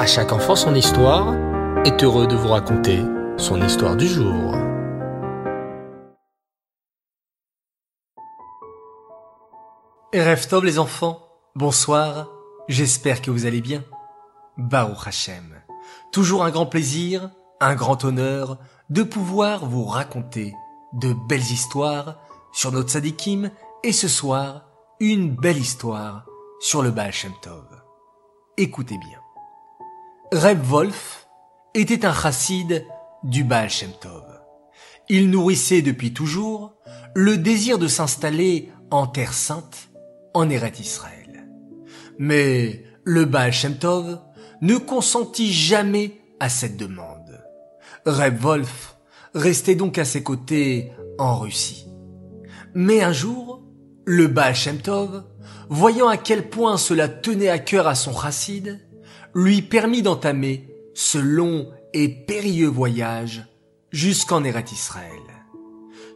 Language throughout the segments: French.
À chaque enfant son histoire est heureux de vous raconter son histoire du jour. Tov les enfants, bonsoir, j'espère que vous allez bien. Baruch Hashem, toujours un grand plaisir, un grand honneur de pouvoir vous raconter de belles histoires sur notre Sadikim et ce soir, une belle histoire sur le Baal Shem Tov. Écoutez bien. Reb Wolf était un chassid du Baal Shem Tov. Il nourrissait depuis toujours le désir de s'installer en terre sainte, en Eret Israël. Mais le Baal Shem Tov ne consentit jamais à cette demande. Reb Wolf restait donc à ses côtés en Russie. Mais un jour, le Baal Shem Tov, voyant à quel point cela tenait à cœur à son chassid, lui permit d'entamer ce long et périlleux voyage jusqu'en Eret Israël.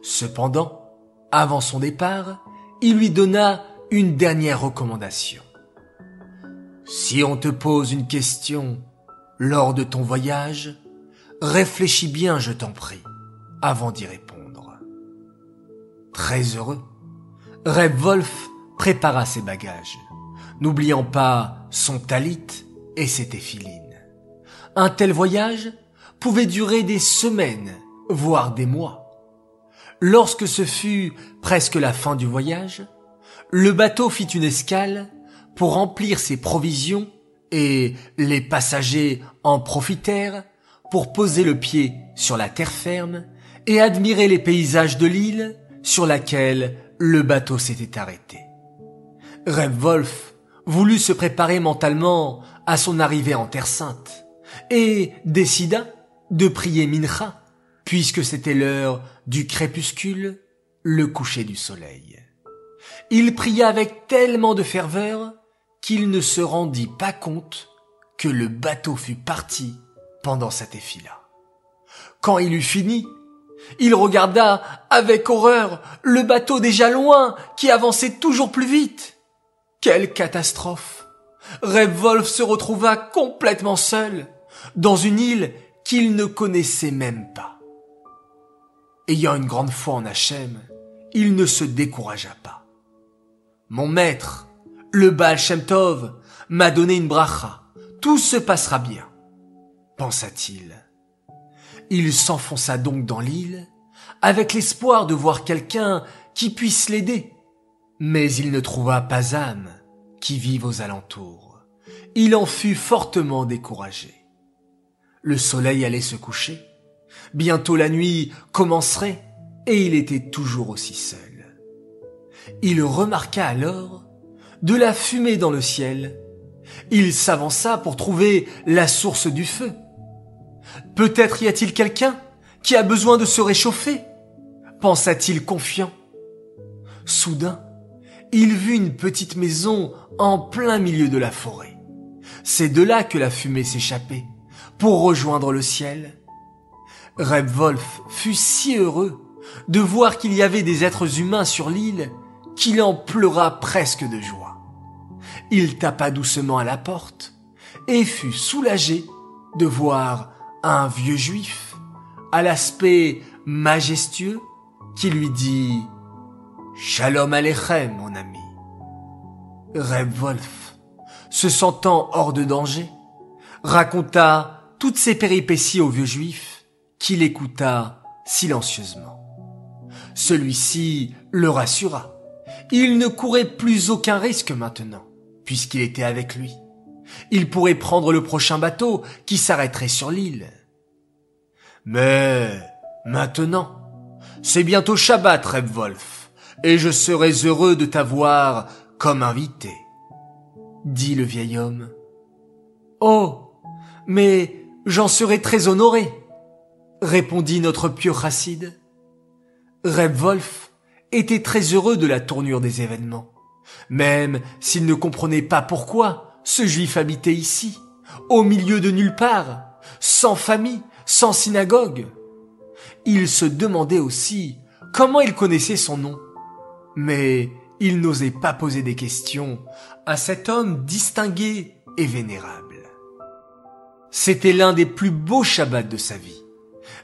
Cependant, avant son départ, il lui donna une dernière recommandation. Si on te pose une question lors de ton voyage, réfléchis bien, je t'en prie, avant d'y répondre. Très heureux, Reb Wolf prépara ses bagages, n'oubliant pas son talit et ses téphilines. Un tel voyage pouvait durer des semaines, voire des mois. Lorsque ce fut presque la fin du voyage, le bateau fit une escale pour remplir ses provisions et les passagers en profitèrent pour poser le pied sur la terre ferme et admirer les paysages de l'île sur laquelle le bateau s'était arrêté. Reb Wolf voulut se préparer mentalement à son arrivée en Terre Sainte et décida de prier Mincha puisque c'était l'heure du crépuscule, le coucher du soleil. Il pria avec tellement de ferveur qu'il ne se rendit pas compte que le bateau fut parti pendant cet effet-là. Quand il eut fini, il regarda avec horreur le bateau déjà loin qui avançait toujours plus vite. Quelle catastrophe Wolf se retrouva complètement seul dans une île qu'il ne connaissait même pas. Ayant une grande foi en Hachem, il ne se découragea pas. Mon maître, le Baal Shem Tov, m'a donné une bracha. Tout se passera bien, pensa-t-il. Il s'enfonça donc dans l'île, avec l'espoir de voir quelqu'un qui puisse l'aider. Mais il ne trouva pas âme qui vive aux alentours. Il en fut fortement découragé. Le soleil allait se coucher. Bientôt la nuit commencerait et il était toujours aussi seul. Il remarqua alors de la fumée dans le ciel. Il s'avança pour trouver la source du feu. Peut-être y a-t-il quelqu'un qui a besoin de se réchauffer pensa-t-il confiant. Soudain, il vit une petite maison en plein milieu de la forêt. C'est de là que la fumée s'échappait, pour rejoindre le ciel. Reb Wolf fut si heureux de voir qu'il y avait des êtres humains sur l'île qu'il en pleura presque de joie. Il tapa doucement à la porte et fut soulagé de voir un vieux juif, à l'aspect majestueux, qui lui dit Shalom Aleichem, mon ami. Reb Wolf, se sentant hors de danger, raconta toutes ses péripéties au vieux juif, qui l'écouta silencieusement. Celui-ci le rassura. Il ne courait plus aucun risque maintenant, puisqu'il était avec lui. Il pourrait prendre le prochain bateau qui s'arrêterait sur l'île. Mais maintenant, c'est bientôt Shabbat, Reb Wolf, et je serai heureux de t'avoir comme invité, dit le vieil homme. Oh, mais j'en serai très honoré, répondit notre pieux chassid. Reb Wolf était très heureux de la tournure des événements, même s'il ne comprenait pas pourquoi ce juif habitait ici, au milieu de nulle part, sans famille, sans synagogue. Il se demandait aussi comment il connaissait son nom. Mais il n'osait pas poser des questions à cet homme distingué et vénérable. C'était l'un des plus beaux Shabbats de sa vie.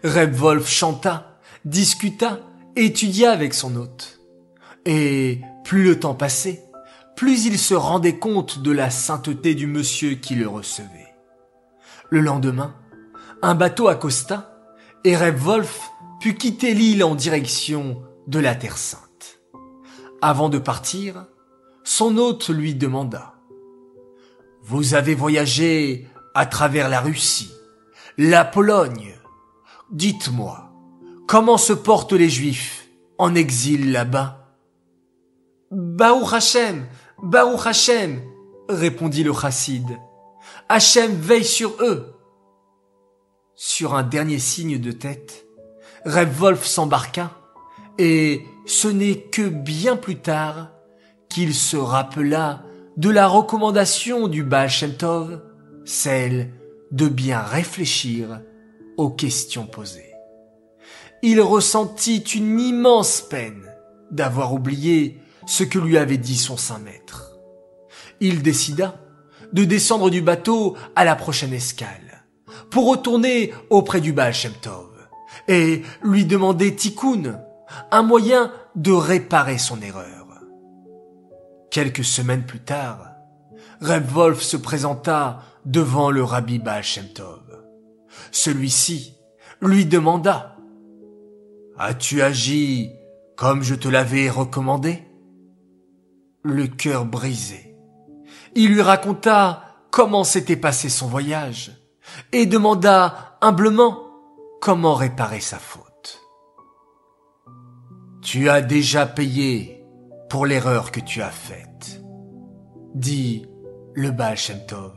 Reb Wolf chanta, discuta, étudia avec son hôte. Et plus le temps passait, plus il se rendait compte de la sainteté du monsieur qui le recevait. Le lendemain, un bateau accosta et Reb Wolf put quitter l'île en direction de la Terre Sainte. Avant de partir, son hôte lui demanda Vous avez voyagé à travers la Russie, la Pologne. Dites-moi, comment se portent les Juifs en exil là-bas? Baruch Hashem, Baruch Hashem, répondit le chassid. Hachem veille sur eux. Sur un dernier signe de tête, Reb Wolf s'embarqua, et ce n'est que bien plus tard qu'il se rappela de la recommandation du Baal celle de bien réfléchir aux questions posées. Il ressentit une immense peine d'avoir oublié ce que lui avait dit son saint maître. Il décida de descendre du bateau à la prochaine escale, pour retourner auprès du Baal et lui demander tikkun, un moyen de réparer son erreur. Quelques semaines plus tard, Reb Wolf se présenta devant le rabbi Baal. Celui-ci lui demanda As-tu agi comme je te l'avais recommandé? Le cœur brisé, il lui raconta comment s'était passé son voyage et demanda humblement comment réparer sa faute. Tu as déjà payé pour l'erreur que tu as faite, dit le Baal Shem Tov.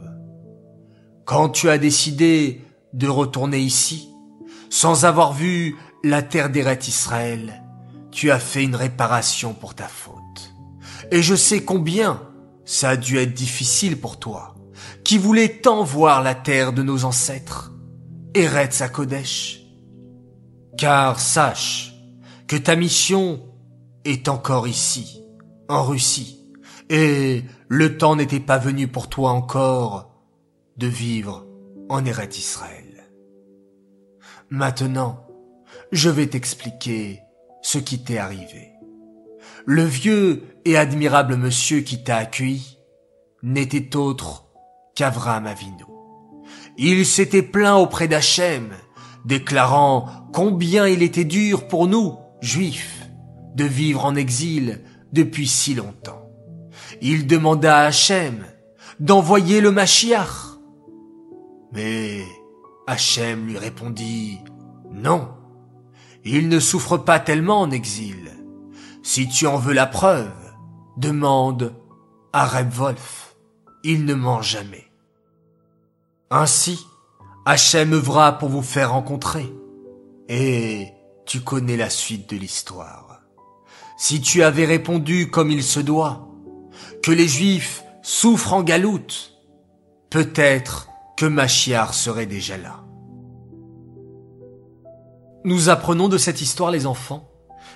Quand tu as décidé de retourner ici, sans avoir vu la terre d'Eret Israël, tu as fait une réparation pour ta faute. Et je sais combien ça a dû être difficile pour toi, qui voulais tant voir la terre de nos ancêtres, Eretz Kodesh. Car sache que ta mission est encore ici, en Russie, et le temps n'était pas venu pour toi encore de vivre en Eretz Israël. Maintenant, je vais t'expliquer ce qui t'est arrivé. Le vieux et admirable monsieur qui t'a accueilli n'était autre qu'Avram Avinu. Il s'était plaint auprès d'Hachem, déclarant combien il était dur pour nous, juifs, de vivre en exil depuis si longtemps. Il demanda à Hachem d'envoyer le Mashiach. Mais Hachem lui répondit non, il ne souffre pas tellement en exil. Si tu en veux la preuve, demande à Reb Wolf. Il ne ment jamais. Ainsi, Hachem œuvra pour vous faire rencontrer. Et tu connais la suite de l'histoire. Si tu avais répondu comme il se doit, que les Juifs souffrent en galoute, peut-être que Machiar serait déjà là. Nous apprenons de cette histoire, les enfants,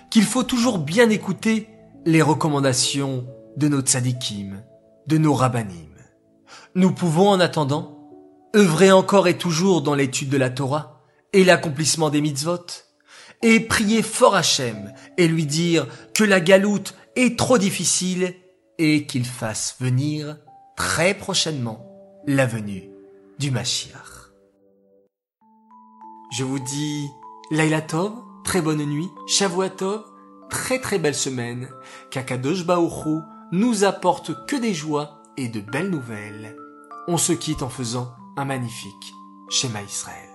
qu'il faut toujours bien écouter les recommandations de nos tzadikim, de nos rabbinim. Nous pouvons, en attendant, œuvrer encore et toujours dans l'étude de la Torah et l'accomplissement des mitzvot, et prier fort Hachem et lui dire que la galoute est trop difficile et qu'il fasse venir très prochainement la venue du Mashiach. Je vous dis Laila Tov, très bonne nuit, Shavuatov, très très belle semaine, qu'Akadosh Baoru nous apporte que des joies et de belles nouvelles. On se quitte en faisant un magnifique schéma Israël.